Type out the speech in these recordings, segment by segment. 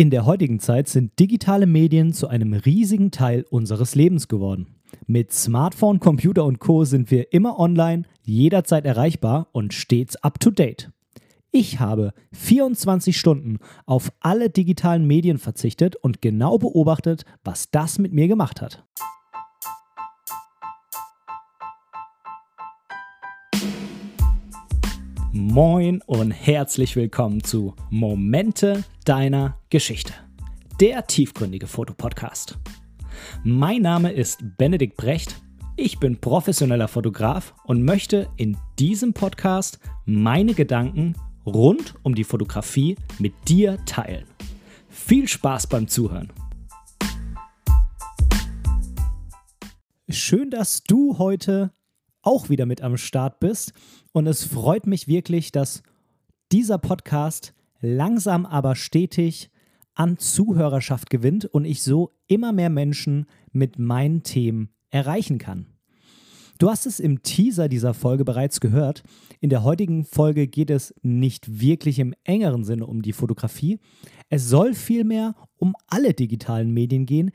In der heutigen Zeit sind digitale Medien zu einem riesigen Teil unseres Lebens geworden. Mit Smartphone, Computer und Co sind wir immer online, jederzeit erreichbar und stets up-to-date. Ich habe 24 Stunden auf alle digitalen Medien verzichtet und genau beobachtet, was das mit mir gemacht hat. Moin und herzlich willkommen zu Momente deiner Geschichte, der tiefgründige Fotopodcast. Mein Name ist Benedikt Brecht. Ich bin professioneller Fotograf und möchte in diesem Podcast meine Gedanken rund um die Fotografie mit dir teilen. Viel Spaß beim Zuhören. Schön, dass du heute auch wieder mit am Start bist. Und es freut mich wirklich, dass dieser Podcast langsam aber stetig an Zuhörerschaft gewinnt und ich so immer mehr Menschen mit meinen Themen erreichen kann. Du hast es im Teaser dieser Folge bereits gehört. In der heutigen Folge geht es nicht wirklich im engeren Sinne um die Fotografie. Es soll vielmehr um alle digitalen Medien gehen,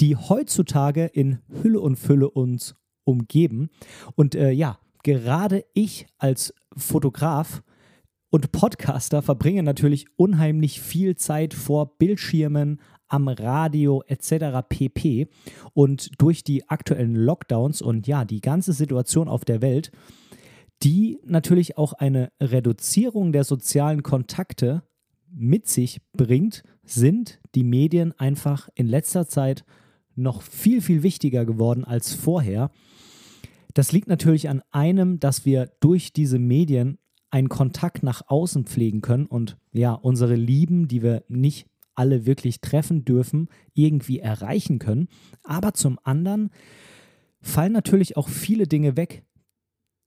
die heutzutage in Hülle und Fülle uns umgeben. Und äh, ja, gerade ich als Fotograf und Podcaster verbringe natürlich unheimlich viel Zeit vor Bildschirmen, am Radio etc. pp. Und durch die aktuellen Lockdowns und ja, die ganze Situation auf der Welt, die natürlich auch eine Reduzierung der sozialen Kontakte mit sich bringt, sind die Medien einfach in letzter Zeit noch viel, viel wichtiger geworden als vorher. Das liegt natürlich an einem, dass wir durch diese Medien einen Kontakt nach außen pflegen können und ja, unsere Lieben, die wir nicht alle wirklich treffen dürfen, irgendwie erreichen können. Aber zum anderen fallen natürlich auch viele Dinge weg,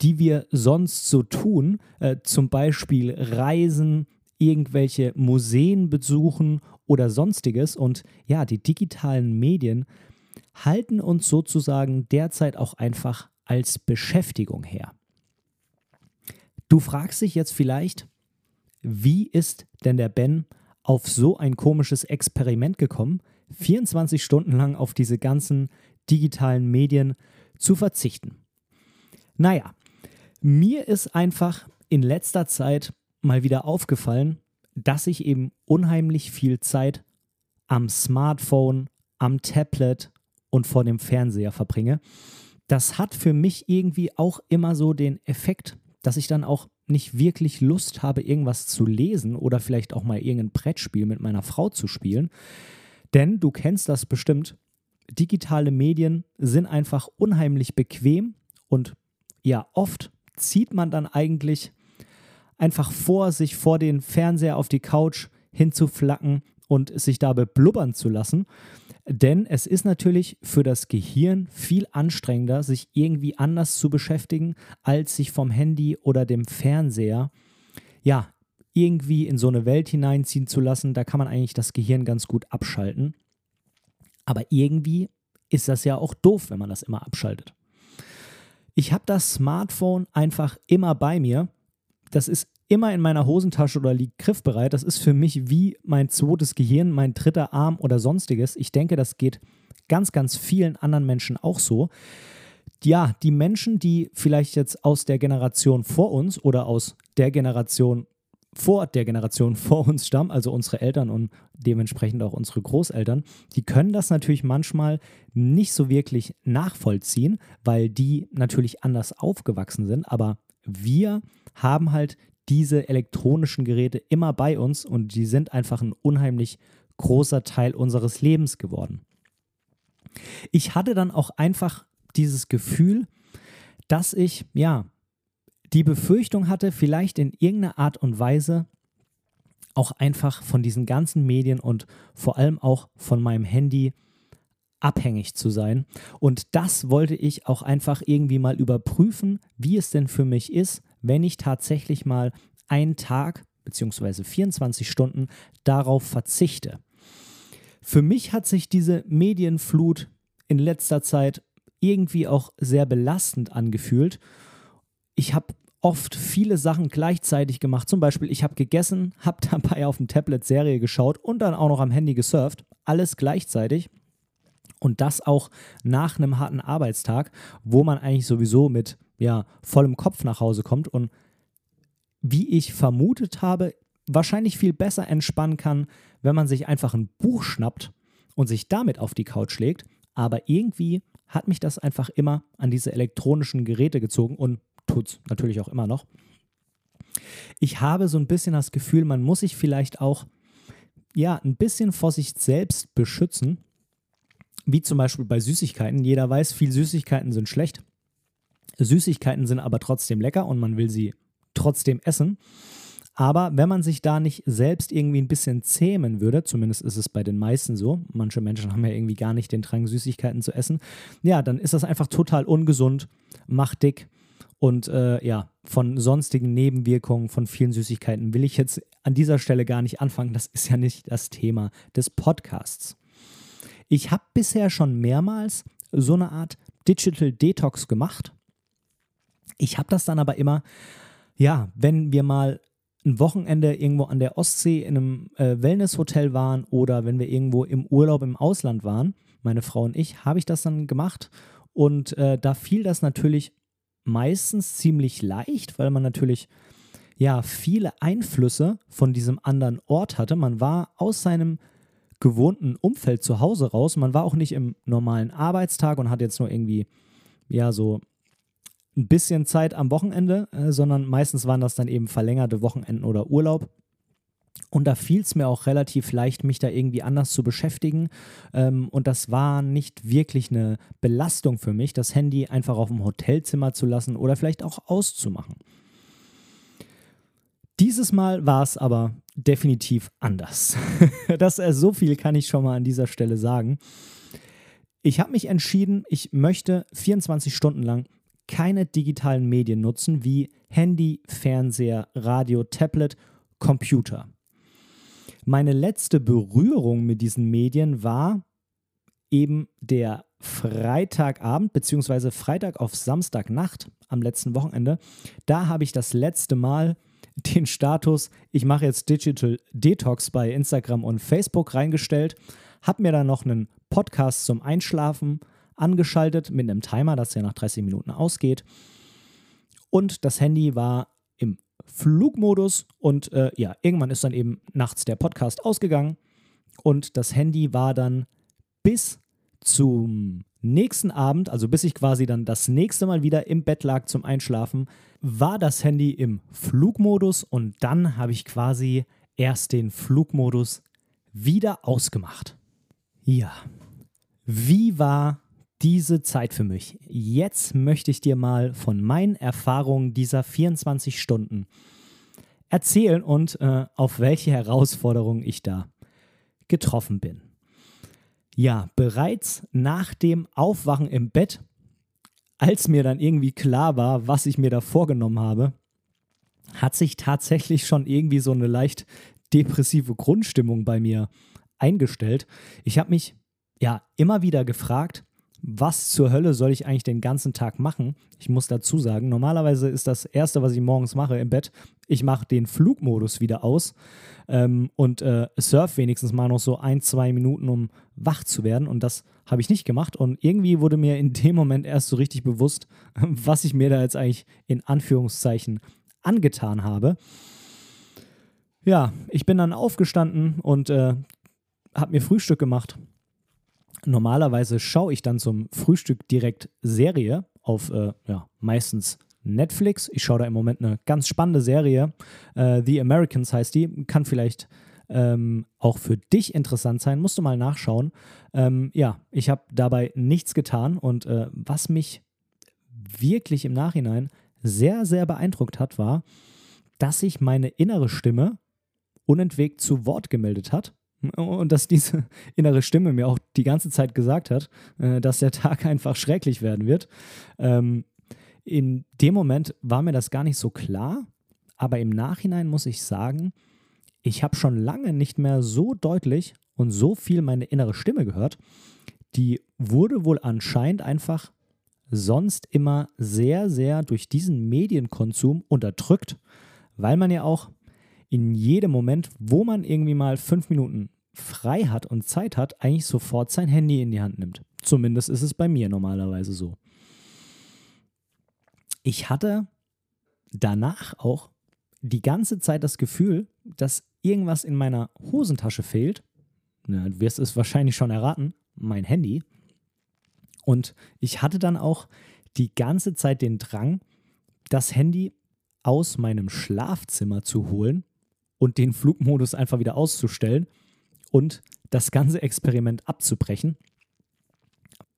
die wir sonst so tun, äh, zum Beispiel Reisen, irgendwelche Museen besuchen oder sonstiges. Und ja, die digitalen Medien halten uns sozusagen derzeit auch einfach als Beschäftigung her. Du fragst dich jetzt vielleicht, wie ist denn der Ben auf so ein komisches Experiment gekommen, 24 Stunden lang auf diese ganzen digitalen Medien zu verzichten? Naja, mir ist einfach in letzter Zeit mal wieder aufgefallen, dass ich eben unheimlich viel Zeit am Smartphone, am Tablet und vor dem Fernseher verbringe das hat für mich irgendwie auch immer so den Effekt, dass ich dann auch nicht wirklich Lust habe, irgendwas zu lesen oder vielleicht auch mal irgendein Brettspiel mit meiner Frau zu spielen. Denn du kennst das bestimmt, digitale Medien sind einfach unheimlich bequem und ja, oft zieht man dann eigentlich einfach vor, sich vor den Fernseher auf die Couch hinzuflacken und sich dabei blubbern zu lassen. Denn es ist natürlich für das Gehirn viel anstrengender, sich irgendwie anders zu beschäftigen, als sich vom Handy oder dem Fernseher, ja, irgendwie in so eine Welt hineinziehen zu lassen. Da kann man eigentlich das Gehirn ganz gut abschalten. Aber irgendwie ist das ja auch doof, wenn man das immer abschaltet. Ich habe das Smartphone einfach immer bei mir. Das ist immer in meiner Hosentasche oder liegt griffbereit. Das ist für mich wie mein zweites Gehirn, mein dritter Arm oder sonstiges. Ich denke, das geht ganz, ganz vielen anderen Menschen auch so. Ja, die Menschen, die vielleicht jetzt aus der Generation vor uns oder aus der Generation vor der Generation vor uns stammen, also unsere Eltern und dementsprechend auch unsere Großeltern, die können das natürlich manchmal nicht so wirklich nachvollziehen, weil die natürlich anders aufgewachsen sind. Aber wir haben halt diese elektronischen Geräte immer bei uns und die sind einfach ein unheimlich großer Teil unseres Lebens geworden. Ich hatte dann auch einfach dieses Gefühl, dass ich, ja, die Befürchtung hatte, vielleicht in irgendeiner Art und Weise auch einfach von diesen ganzen Medien und vor allem auch von meinem Handy abhängig zu sein. Und das wollte ich auch einfach irgendwie mal überprüfen, wie es denn für mich ist, wenn ich tatsächlich mal einen Tag bzw. 24 Stunden darauf verzichte. Für mich hat sich diese Medienflut in letzter Zeit irgendwie auch sehr belastend angefühlt. Ich habe oft viele Sachen gleichzeitig gemacht. Zum Beispiel, ich habe gegessen, habe dabei auf dem Tablet Serie geschaut und dann auch noch am Handy gesurft. Alles gleichzeitig. Und das auch nach einem harten Arbeitstag, wo man eigentlich sowieso mit ja, vollem Kopf nach Hause kommt und wie ich vermutet habe, wahrscheinlich viel besser entspannen kann, wenn man sich einfach ein Buch schnappt und sich damit auf die Couch legt. Aber irgendwie hat mich das einfach immer an diese elektronischen Geräte gezogen und tut es natürlich auch immer noch. Ich habe so ein bisschen das Gefühl, man muss sich vielleicht auch ja, ein bisschen vor sich selbst beschützen, wie zum Beispiel bei Süßigkeiten. Jeder weiß, viel Süßigkeiten sind schlecht. Süßigkeiten sind aber trotzdem lecker und man will sie trotzdem essen. Aber wenn man sich da nicht selbst irgendwie ein bisschen zähmen würde, zumindest ist es bei den meisten so, manche Menschen haben ja irgendwie gar nicht den Drang, Süßigkeiten zu essen, ja, dann ist das einfach total ungesund, macht dick. Und äh, ja, von sonstigen Nebenwirkungen von vielen Süßigkeiten will ich jetzt an dieser Stelle gar nicht anfangen. Das ist ja nicht das Thema des Podcasts. Ich habe bisher schon mehrmals so eine Art Digital Detox gemacht. Ich habe das dann aber immer, ja, wenn wir mal ein Wochenende irgendwo an der Ostsee in einem äh, Wellnesshotel waren oder wenn wir irgendwo im Urlaub im Ausland waren, meine Frau und ich, habe ich das dann gemacht. Und äh, da fiel das natürlich meistens ziemlich leicht, weil man natürlich ja viele Einflüsse von diesem anderen Ort hatte. Man war aus seinem gewohnten Umfeld zu Hause raus. Man war auch nicht im normalen Arbeitstag und hat jetzt nur irgendwie ja so ein bisschen Zeit am Wochenende, äh, sondern meistens waren das dann eben verlängerte Wochenenden oder Urlaub. Und da fiel es mir auch relativ leicht, mich da irgendwie anders zu beschäftigen. Ähm, und das war nicht wirklich eine Belastung für mich, das Handy einfach auf dem Hotelzimmer zu lassen oder vielleicht auch auszumachen. Dieses Mal war es aber definitiv anders. das, äh, so viel kann ich schon mal an dieser Stelle sagen. Ich habe mich entschieden, ich möchte 24 Stunden lang keine digitalen Medien nutzen wie Handy, Fernseher, Radio, Tablet, Computer. Meine letzte Berührung mit diesen Medien war eben der Freitagabend bzw. Freitag auf Samstagnacht am letzten Wochenende. Da habe ich das letzte Mal den Status, ich mache jetzt Digital Detox bei Instagram und Facebook reingestellt, habe mir dann noch einen Podcast zum Einschlafen angeschaltet mit einem Timer, das ja nach 30 Minuten ausgeht. Und das Handy war im Flugmodus und äh, ja, irgendwann ist dann eben nachts der Podcast ausgegangen und das Handy war dann bis zum nächsten Abend, also bis ich quasi dann das nächste Mal wieder im Bett lag zum Einschlafen, war das Handy im Flugmodus und dann habe ich quasi erst den Flugmodus wieder ausgemacht. Ja, wie war diese Zeit für mich. Jetzt möchte ich dir mal von meinen Erfahrungen dieser 24 Stunden erzählen und äh, auf welche Herausforderungen ich da getroffen bin. Ja, bereits nach dem Aufwachen im Bett, als mir dann irgendwie klar war, was ich mir da vorgenommen habe, hat sich tatsächlich schon irgendwie so eine leicht depressive Grundstimmung bei mir eingestellt. Ich habe mich ja immer wieder gefragt, was zur Hölle soll ich eigentlich den ganzen Tag machen? Ich muss dazu sagen, normalerweise ist das Erste, was ich morgens mache im Bett, ich mache den Flugmodus wieder aus ähm, und äh, surf wenigstens mal noch so ein, zwei Minuten, um wach zu werden. Und das habe ich nicht gemacht. Und irgendwie wurde mir in dem Moment erst so richtig bewusst, was ich mir da jetzt eigentlich in Anführungszeichen angetan habe. Ja, ich bin dann aufgestanden und äh, habe mir Frühstück gemacht Normalerweise schaue ich dann zum Frühstück direkt Serie auf äh, ja, meistens Netflix. Ich schaue da im Moment eine ganz spannende Serie. Äh, The Americans heißt die. Kann vielleicht ähm, auch für dich interessant sein. Musst du mal nachschauen. Ähm, ja, ich habe dabei nichts getan und äh, was mich wirklich im Nachhinein sehr, sehr beeindruckt hat, war, dass sich meine innere Stimme unentwegt zu Wort gemeldet hat und dass diese innere Stimme mir auch die ganze Zeit gesagt hat, äh, dass der Tag einfach schrecklich werden wird. Ähm, in dem Moment war mir das gar nicht so klar, aber im Nachhinein muss ich sagen, ich habe schon lange nicht mehr so deutlich und so viel meine innere Stimme gehört. Die wurde wohl anscheinend einfach sonst immer sehr, sehr durch diesen Medienkonsum unterdrückt, weil man ja auch in jedem Moment, wo man irgendwie mal fünf Minuten frei hat und Zeit hat, eigentlich sofort sein Handy in die Hand nimmt. Zumindest ist es bei mir normalerweise so. Ich hatte danach auch die ganze Zeit das Gefühl, dass irgendwas in meiner Hosentasche fehlt. Na, du wirst es wahrscheinlich schon erraten, mein Handy. Und ich hatte dann auch die ganze Zeit den Drang, das Handy aus meinem Schlafzimmer zu holen und den Flugmodus einfach wieder auszustellen und das ganze Experiment abzubrechen.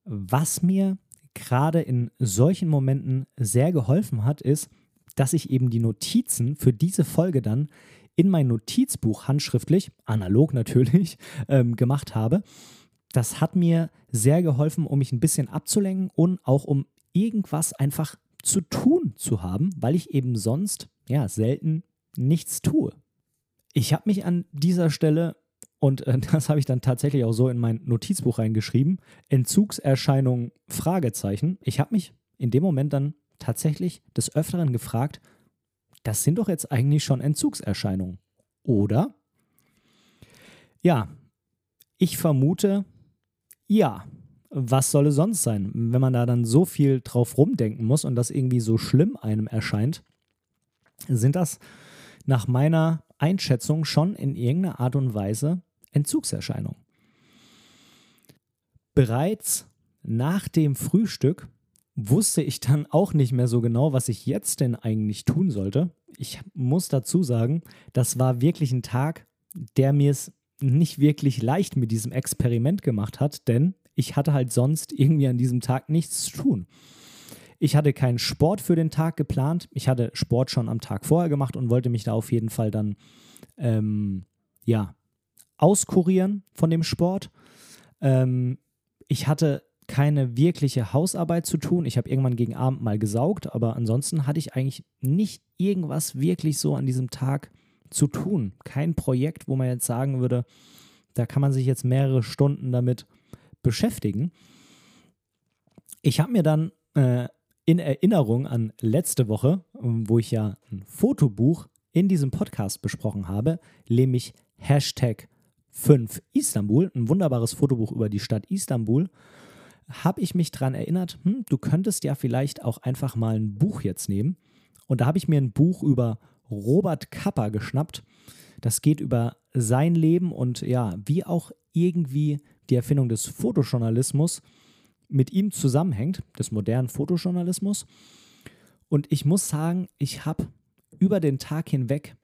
Was mir gerade in solchen Momenten sehr geholfen hat, ist, dass ich eben die Notizen für diese Folge dann in mein Notizbuch handschriftlich, analog natürlich, ähm, gemacht habe. Das hat mir sehr geholfen, um mich ein bisschen abzulenken und auch um irgendwas einfach zu tun zu haben, weil ich eben sonst ja selten nichts tue. Ich habe mich an dieser Stelle und äh, das habe ich dann tatsächlich auch so in mein Notizbuch reingeschrieben. Entzugserscheinungen, Fragezeichen. Ich habe mich in dem Moment dann tatsächlich des Öfteren gefragt, das sind doch jetzt eigentlich schon Entzugserscheinungen, oder? Ja, ich vermute, ja. Was soll es sonst sein, wenn man da dann so viel drauf rumdenken muss und das irgendwie so schlimm einem erscheint? Sind das nach meiner Einschätzung schon in irgendeiner Art und Weise Entzugserscheinungen? Bereits nach dem Frühstück wusste ich dann auch nicht mehr so genau, was ich jetzt denn eigentlich tun sollte. Ich muss dazu sagen, das war wirklich ein Tag, der mir es nicht wirklich leicht mit diesem Experiment gemacht hat, denn ich hatte halt sonst irgendwie an diesem Tag nichts zu tun. Ich hatte keinen Sport für den Tag geplant. Ich hatte Sport schon am Tag vorher gemacht und wollte mich da auf jeden Fall dann ähm, ja auskurieren von dem Sport. Ähm, ich hatte keine wirkliche Hausarbeit zu tun. Ich habe irgendwann gegen Abend mal gesaugt, aber ansonsten hatte ich eigentlich nicht irgendwas wirklich so an diesem Tag zu tun. Kein Projekt, wo man jetzt sagen würde, da kann man sich jetzt mehrere Stunden damit beschäftigen. Ich habe mir dann äh, in Erinnerung an letzte Woche, wo ich ja ein Fotobuch in diesem Podcast besprochen habe, nämlich Hashtag 5 Istanbul, ein wunderbares Fotobuch über die Stadt Istanbul habe ich mich daran erinnert, hm, du könntest ja vielleicht auch einfach mal ein Buch jetzt nehmen. Und da habe ich mir ein Buch über Robert Kappa geschnappt. Das geht über sein Leben und ja, wie auch irgendwie die Erfindung des Fotojournalismus mit ihm zusammenhängt, des modernen Fotojournalismus. Und ich muss sagen, ich habe über den Tag hinweg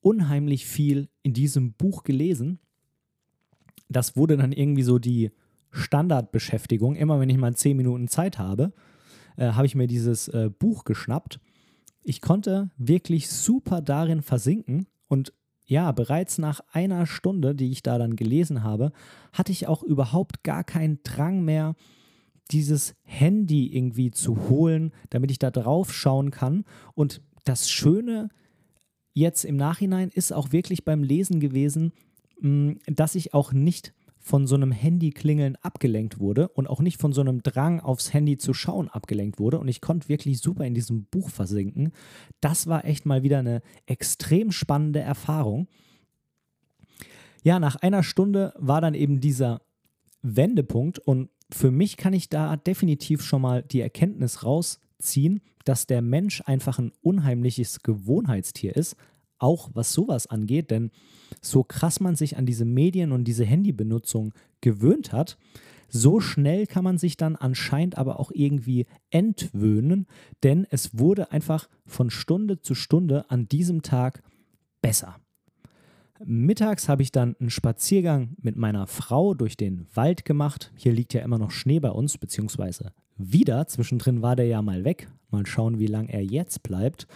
unheimlich viel in diesem Buch gelesen. Das wurde dann irgendwie so die Standardbeschäftigung. Immer wenn ich mal zehn Minuten Zeit habe, äh, habe ich mir dieses äh, Buch geschnappt. Ich konnte wirklich super darin versinken und ja, bereits nach einer Stunde, die ich da dann gelesen habe, hatte ich auch überhaupt gar keinen Drang mehr, dieses Handy irgendwie zu holen, damit ich da drauf schauen kann. Und das Schöne jetzt im Nachhinein ist auch wirklich beim Lesen gewesen, mm, dass ich auch nicht von so einem Handyklingeln abgelenkt wurde und auch nicht von so einem Drang aufs Handy zu schauen abgelenkt wurde. Und ich konnte wirklich super in diesem Buch versinken. Das war echt mal wieder eine extrem spannende Erfahrung. Ja, nach einer Stunde war dann eben dieser Wendepunkt und für mich kann ich da definitiv schon mal die Erkenntnis rausziehen, dass der Mensch einfach ein unheimliches Gewohnheitstier ist, auch was sowas angeht, denn so krass man sich an diese Medien und diese Handybenutzung gewöhnt hat, so schnell kann man sich dann anscheinend aber auch irgendwie entwöhnen, denn es wurde einfach von Stunde zu Stunde an diesem Tag besser. Mittags habe ich dann einen Spaziergang mit meiner Frau durch den Wald gemacht. Hier liegt ja immer noch Schnee bei uns, beziehungsweise wieder. Zwischendrin war der ja mal weg. Mal schauen, wie lange er jetzt bleibt.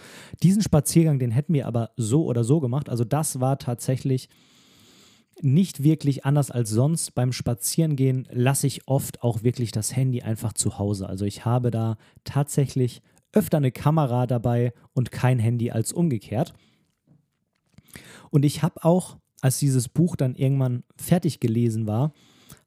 Diesen Spaziergang, den hätten wir aber so oder so gemacht. Also das war tatsächlich nicht wirklich anders als sonst. Beim Spazierengehen lasse ich oft auch wirklich das Handy einfach zu Hause. Also ich habe da tatsächlich öfter eine Kamera dabei und kein Handy als umgekehrt. Und ich habe auch, als dieses Buch dann irgendwann fertig gelesen war,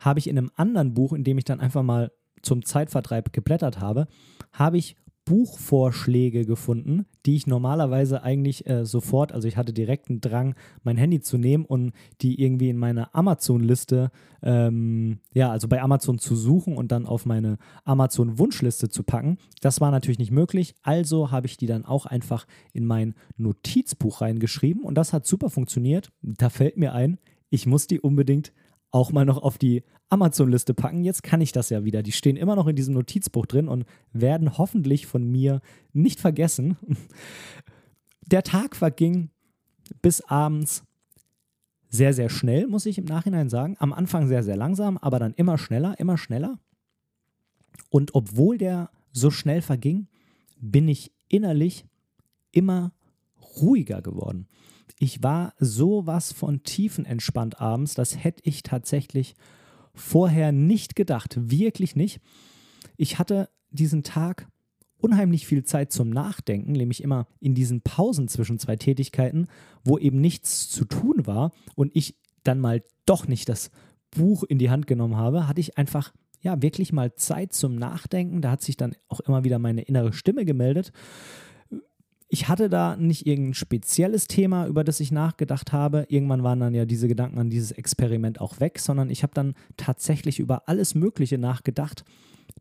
habe ich in einem anderen Buch, in dem ich dann einfach mal zum Zeitvertreib geblättert habe, habe ich Buchvorschläge gefunden, die ich normalerweise eigentlich äh, sofort, also ich hatte direkt einen Drang, mein Handy zu nehmen und die irgendwie in meine Amazon-Liste, ähm, ja, also bei Amazon zu suchen und dann auf meine Amazon-Wunschliste zu packen. Das war natürlich nicht möglich, also habe ich die dann auch einfach in mein Notizbuch reingeschrieben und das hat super funktioniert. Da fällt mir ein, ich muss die unbedingt auch mal noch auf die Amazon-Liste packen. Jetzt kann ich das ja wieder. Die stehen immer noch in diesem Notizbuch drin und werden hoffentlich von mir nicht vergessen. Der Tag verging bis abends sehr, sehr schnell, muss ich im Nachhinein sagen. Am Anfang sehr, sehr langsam, aber dann immer schneller, immer schneller. Und obwohl der so schnell verging, bin ich innerlich immer ruhiger geworden. Ich war sowas von tiefenentspannt abends, das hätte ich tatsächlich vorher nicht gedacht, wirklich nicht. Ich hatte diesen Tag unheimlich viel Zeit zum Nachdenken, nämlich immer in diesen Pausen zwischen zwei Tätigkeiten, wo eben nichts zu tun war und ich dann mal doch nicht das Buch in die Hand genommen habe, hatte ich einfach ja wirklich mal Zeit zum Nachdenken. Da hat sich dann auch immer wieder meine innere Stimme gemeldet ich hatte da nicht irgendein spezielles Thema, über das ich nachgedacht habe. Irgendwann waren dann ja diese Gedanken an dieses Experiment auch weg, sondern ich habe dann tatsächlich über alles Mögliche nachgedacht.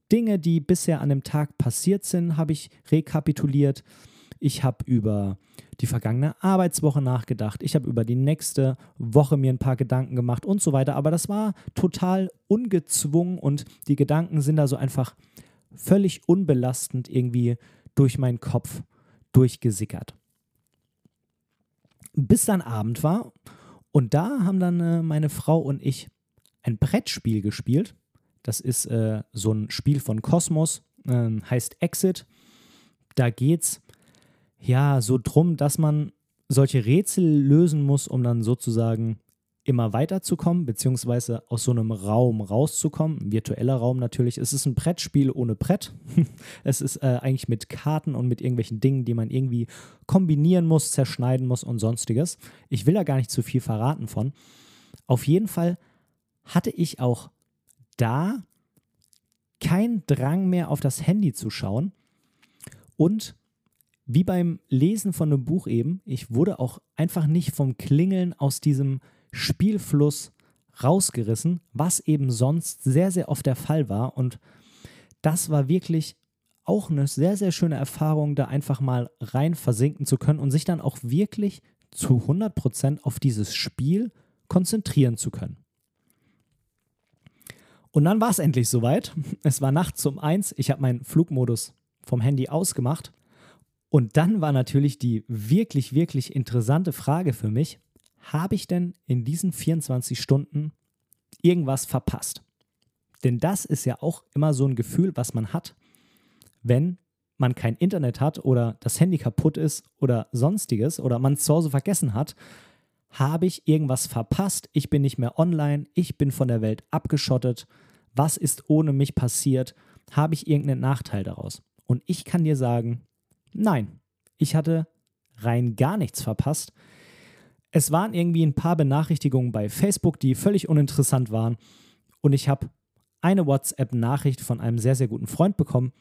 Dinge, die bisher an dem Tag passiert sind, habe ich rekapituliert. Ich habe über die vergangene Arbeitswoche nachgedacht. Ich habe über die nächste Woche mir ein paar Gedanken gemacht und so weiter. Aber das war total ungezwungen und die Gedanken sind da so einfach völlig unbelastend irgendwie durch meinen Kopf durchgesickert. Bis dann Abend war und da haben dann äh, meine Frau und ich ein Brettspiel gespielt. Das ist äh, so ein Spiel von Kosmos, äh, heißt Exit. Da geht es ja so drum, dass man solche Rätsel lösen muss, um dann sozusagen immer weiterzukommen, beziehungsweise aus so einem Raum rauszukommen. Ein virtueller Raum natürlich. Es ist ein Brettspiel ohne Brett. es ist äh, eigentlich mit Karten und mit irgendwelchen Dingen, die man irgendwie kombinieren muss, zerschneiden muss und sonstiges. Ich will da gar nicht zu viel verraten von. Auf jeden Fall hatte ich auch da keinen Drang mehr auf das Handy zu schauen. Und wie beim Lesen von einem Buch eben, ich wurde auch einfach nicht vom Klingeln aus diesem Spielfluss rausgerissen, was eben sonst sehr, sehr oft der Fall war. Und das war wirklich auch eine sehr, sehr schöne Erfahrung, da einfach mal rein versinken zu können und sich dann auch wirklich zu 100% auf dieses Spiel konzentrieren zu können. Und dann war es endlich soweit. Es war nachts um eins. Ich habe meinen Flugmodus vom Handy ausgemacht. Und dann war natürlich die wirklich, wirklich interessante Frage für mich, habe ich denn in diesen 24 Stunden irgendwas verpasst? Denn das ist ja auch immer so ein Gefühl, was man hat, wenn man kein Internet hat oder das Handy kaputt ist oder sonstiges oder man es zu Hause vergessen hat, habe ich irgendwas verpasst, ich bin nicht mehr online, ich bin von der Welt abgeschottet, was ist ohne mich passiert, habe ich irgendeinen Nachteil daraus? Und ich kann dir sagen, nein, ich hatte rein gar nichts verpasst. Es waren irgendwie ein paar Benachrichtigungen bei Facebook, die völlig uninteressant waren. Und ich habe eine WhatsApp-Nachricht von einem sehr, sehr guten Freund bekommen.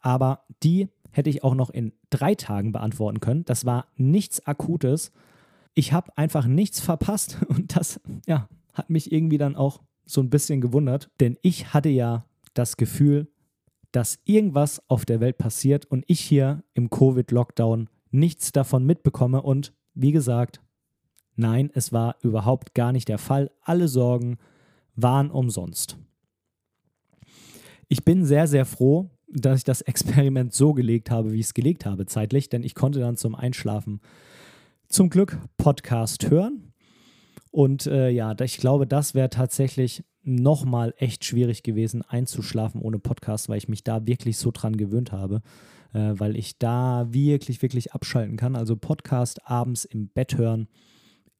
Aber die hätte ich auch noch in drei Tagen beantworten können. Das war nichts Akutes. Ich habe einfach nichts verpasst. Und das, ja, hat mich irgendwie dann auch so ein bisschen gewundert. Denn ich hatte ja das Gefühl, dass irgendwas auf der Welt passiert und ich hier im Covid-Lockdown nichts davon mitbekomme. Und wie gesagt, Nein, es war überhaupt gar nicht der Fall. Alle Sorgen waren umsonst. Ich bin sehr, sehr froh, dass ich das Experiment so gelegt habe, wie ich es gelegt habe zeitlich, denn ich konnte dann zum Einschlafen zum Glück Podcast hören. Und äh, ja, ich glaube, das wäre tatsächlich nochmal echt schwierig gewesen, einzuschlafen ohne Podcast, weil ich mich da wirklich so dran gewöhnt habe, äh, weil ich da wirklich, wirklich abschalten kann. Also Podcast abends im Bett hören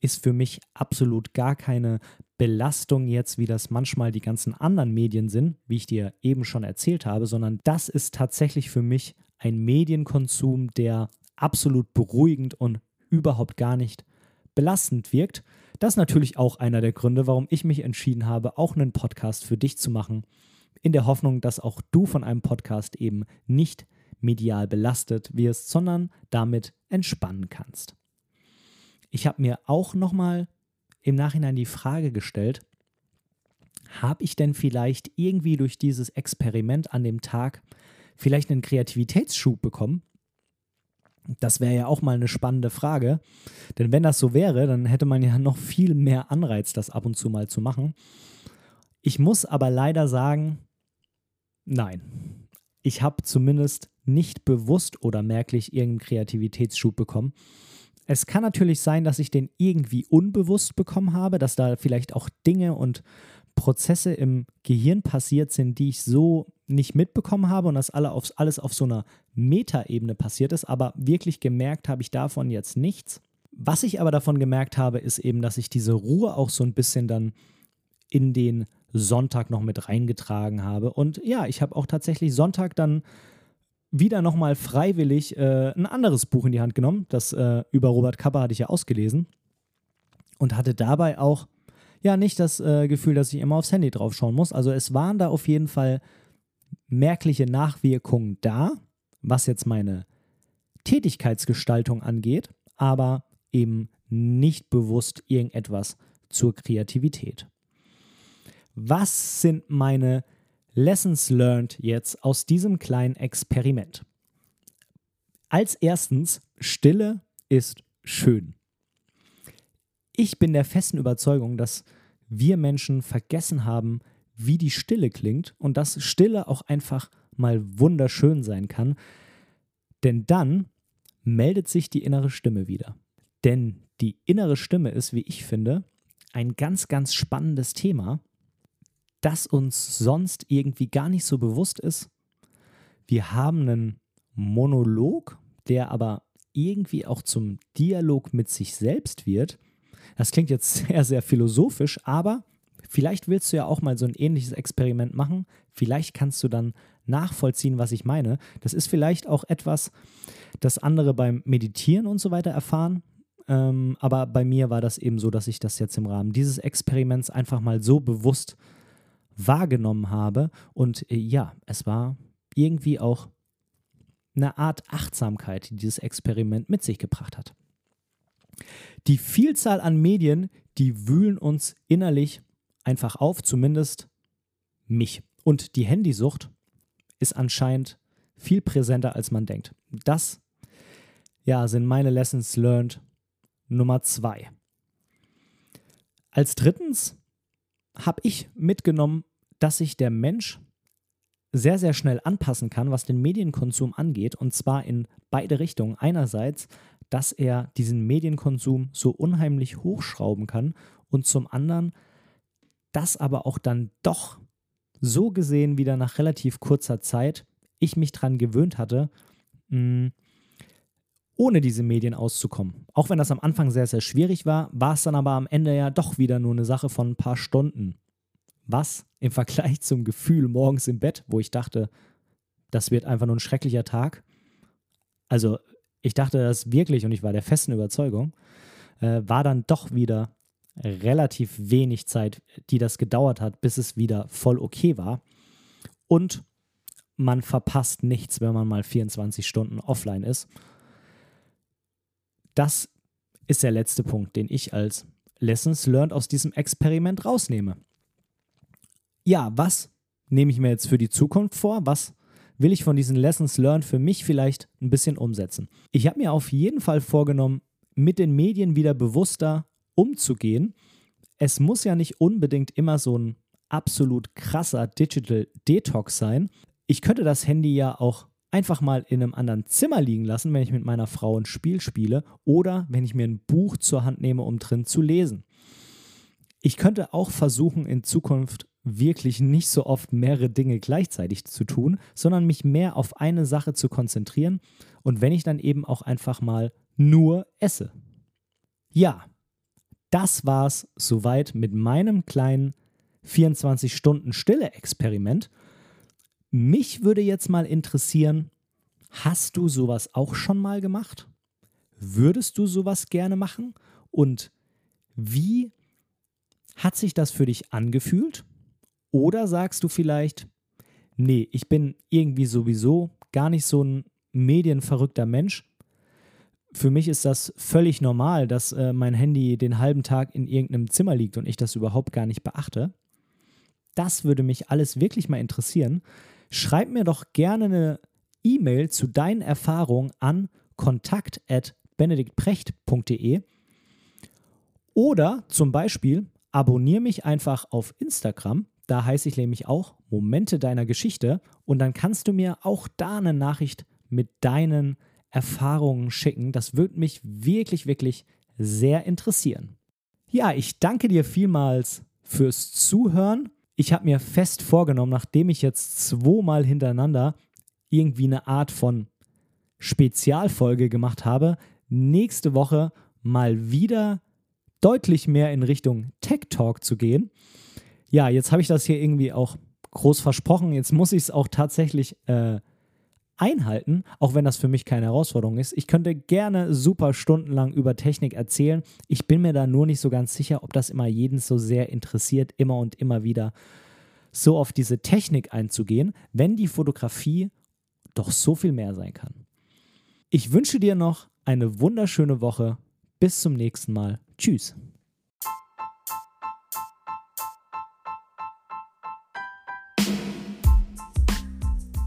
ist für mich absolut gar keine Belastung jetzt, wie das manchmal die ganzen anderen Medien sind, wie ich dir eben schon erzählt habe, sondern das ist tatsächlich für mich ein Medienkonsum, der absolut beruhigend und überhaupt gar nicht belastend wirkt. Das ist natürlich auch einer der Gründe, warum ich mich entschieden habe, auch einen Podcast für dich zu machen in der Hoffnung, dass auch du von einem Podcast eben nicht medial belastet wirst, sondern damit entspannen kannst. Ich habe mir auch nochmal im Nachhinein die Frage gestellt, habe ich denn vielleicht irgendwie durch dieses Experiment an dem Tag vielleicht einen Kreativitätsschub bekommen? Das wäre ja auch mal eine spannende Frage. Denn wenn das so wäre, dann hätte man ja noch viel mehr Anreiz, das ab und zu mal zu machen. Ich muss aber leider sagen, nein. Ich habe zumindest nicht bewusst oder merklich irgendeinen Kreativitätsschub bekommen. Es kann natürlich sein, dass ich den irgendwie unbewusst bekommen habe, dass da vielleicht auch Dinge und Prozesse im Gehirn passiert sind, die ich so nicht mitbekommen habe und das alle auf, alles auf so einer Metaebene passiert ist, aber wirklich gemerkt habe ich davon jetzt nichts. Was ich aber davon gemerkt habe, ist eben, dass ich diese Ruhe auch so ein bisschen dann in den Sonntag noch mit reingetragen habe. Und ja, ich habe auch tatsächlich Sonntag dann wieder nochmal freiwillig äh, ein anderes Buch in die Hand genommen. Das äh, über Robert Kappa hatte ich ja ausgelesen. Und hatte dabei auch ja nicht das äh, Gefühl, dass ich immer aufs Handy drauf schauen muss. Also es waren da auf jeden Fall merkliche Nachwirkungen da, was jetzt meine Tätigkeitsgestaltung angeht, aber eben nicht bewusst irgendetwas zur Kreativität. Was sind meine Lessons learned jetzt aus diesem kleinen Experiment? Als erstens, Stille ist schön. Ich bin der festen Überzeugung, dass wir Menschen vergessen haben, wie die Stille klingt und dass Stille auch einfach mal wunderschön sein kann. Denn dann meldet sich die innere Stimme wieder. Denn die innere Stimme ist, wie ich finde, ein ganz, ganz spannendes Thema, das uns sonst irgendwie gar nicht so bewusst ist. Wir haben einen Monolog, der aber irgendwie auch zum Dialog mit sich selbst wird. Das klingt jetzt sehr, sehr philosophisch, aber vielleicht willst du ja auch mal so ein ähnliches Experiment machen. Vielleicht kannst du dann nachvollziehen, was ich meine. Das ist vielleicht auch etwas, das andere beim Meditieren und so weiter erfahren. Ähm, aber bei mir war das eben so, dass ich das jetzt im Rahmen dieses Experiments einfach mal so bewusst wahrgenommen habe. Und äh, ja, es war irgendwie auch eine Art Achtsamkeit, die dieses Experiment mit sich gebracht hat. Die Vielzahl an Medien, die wühlen uns innerlich einfach auf, zumindest mich. Und die Handysucht ist anscheinend viel präsenter, als man denkt. Das ja, sind meine Lessons learned Nummer zwei. Als drittens habe ich mitgenommen, dass sich der Mensch sehr, sehr schnell anpassen kann, was den Medienkonsum angeht, und zwar in beide Richtungen. Einerseits, dass er diesen Medienkonsum so unheimlich hochschrauben kann und zum anderen, dass aber auch dann doch so gesehen wieder nach relativ kurzer Zeit ich mich daran gewöhnt hatte, mh, ohne diese Medien auszukommen. Auch wenn das am Anfang sehr, sehr schwierig war, war es dann aber am Ende ja doch wieder nur eine Sache von ein paar Stunden. Was im Vergleich zum Gefühl morgens im Bett, wo ich dachte, das wird einfach nur ein schrecklicher Tag. Also ich dachte das wirklich und ich war der festen Überzeugung, äh, war dann doch wieder relativ wenig Zeit, die das gedauert hat, bis es wieder voll okay war. Und man verpasst nichts, wenn man mal 24 Stunden offline ist. Das ist der letzte Punkt, den ich als Lessons Learned aus diesem Experiment rausnehme. Ja, was nehme ich mir jetzt für die Zukunft vor? Was will ich von diesen Lessons Learned für mich vielleicht ein bisschen umsetzen? Ich habe mir auf jeden Fall vorgenommen, mit den Medien wieder bewusster umzugehen. Es muss ja nicht unbedingt immer so ein absolut krasser Digital Detox sein. Ich könnte das Handy ja auch einfach mal in einem anderen Zimmer liegen lassen, wenn ich mit meiner Frau ein Spiel spiele oder wenn ich mir ein Buch zur Hand nehme, um drin zu lesen. Ich könnte auch versuchen, in Zukunft wirklich nicht so oft mehrere Dinge gleichzeitig zu tun, sondern mich mehr auf eine Sache zu konzentrieren und wenn ich dann eben auch einfach mal nur esse. Ja, das war's soweit mit meinem kleinen 24 Stunden Stille-Experiment. Mich würde jetzt mal interessieren, hast du sowas auch schon mal gemacht? Würdest du sowas gerne machen? Und wie hat sich das für dich angefühlt? Oder sagst du vielleicht, nee, ich bin irgendwie sowieso gar nicht so ein medienverrückter Mensch. Für mich ist das völlig normal, dass äh, mein Handy den halben Tag in irgendeinem Zimmer liegt und ich das überhaupt gar nicht beachte. Das würde mich alles wirklich mal interessieren. Schreib mir doch gerne eine E-Mail zu deinen Erfahrungen an kontakt.benediktprecht.de oder zum Beispiel abonniere mich einfach auf Instagram. Da heiße ich nämlich auch Momente deiner Geschichte und dann kannst du mir auch da eine Nachricht mit deinen Erfahrungen schicken. Das würde mich wirklich, wirklich sehr interessieren. Ja, ich danke dir vielmals fürs Zuhören ich habe mir fest vorgenommen, nachdem ich jetzt zweimal hintereinander irgendwie eine Art von Spezialfolge gemacht habe, nächste Woche mal wieder deutlich mehr in Richtung Tech Talk zu gehen. Ja, jetzt habe ich das hier irgendwie auch groß versprochen. Jetzt muss ich es auch tatsächlich äh, einhalten, auch wenn das für mich keine Herausforderung ist. Ich könnte gerne super stundenlang über Technik erzählen. Ich bin mir da nur nicht so ganz sicher, ob das immer jeden so sehr interessiert, immer und immer wieder so auf diese Technik einzugehen, wenn die Fotografie doch so viel mehr sein kann. Ich wünsche dir noch eine wunderschöne Woche. Bis zum nächsten Mal. Tschüss.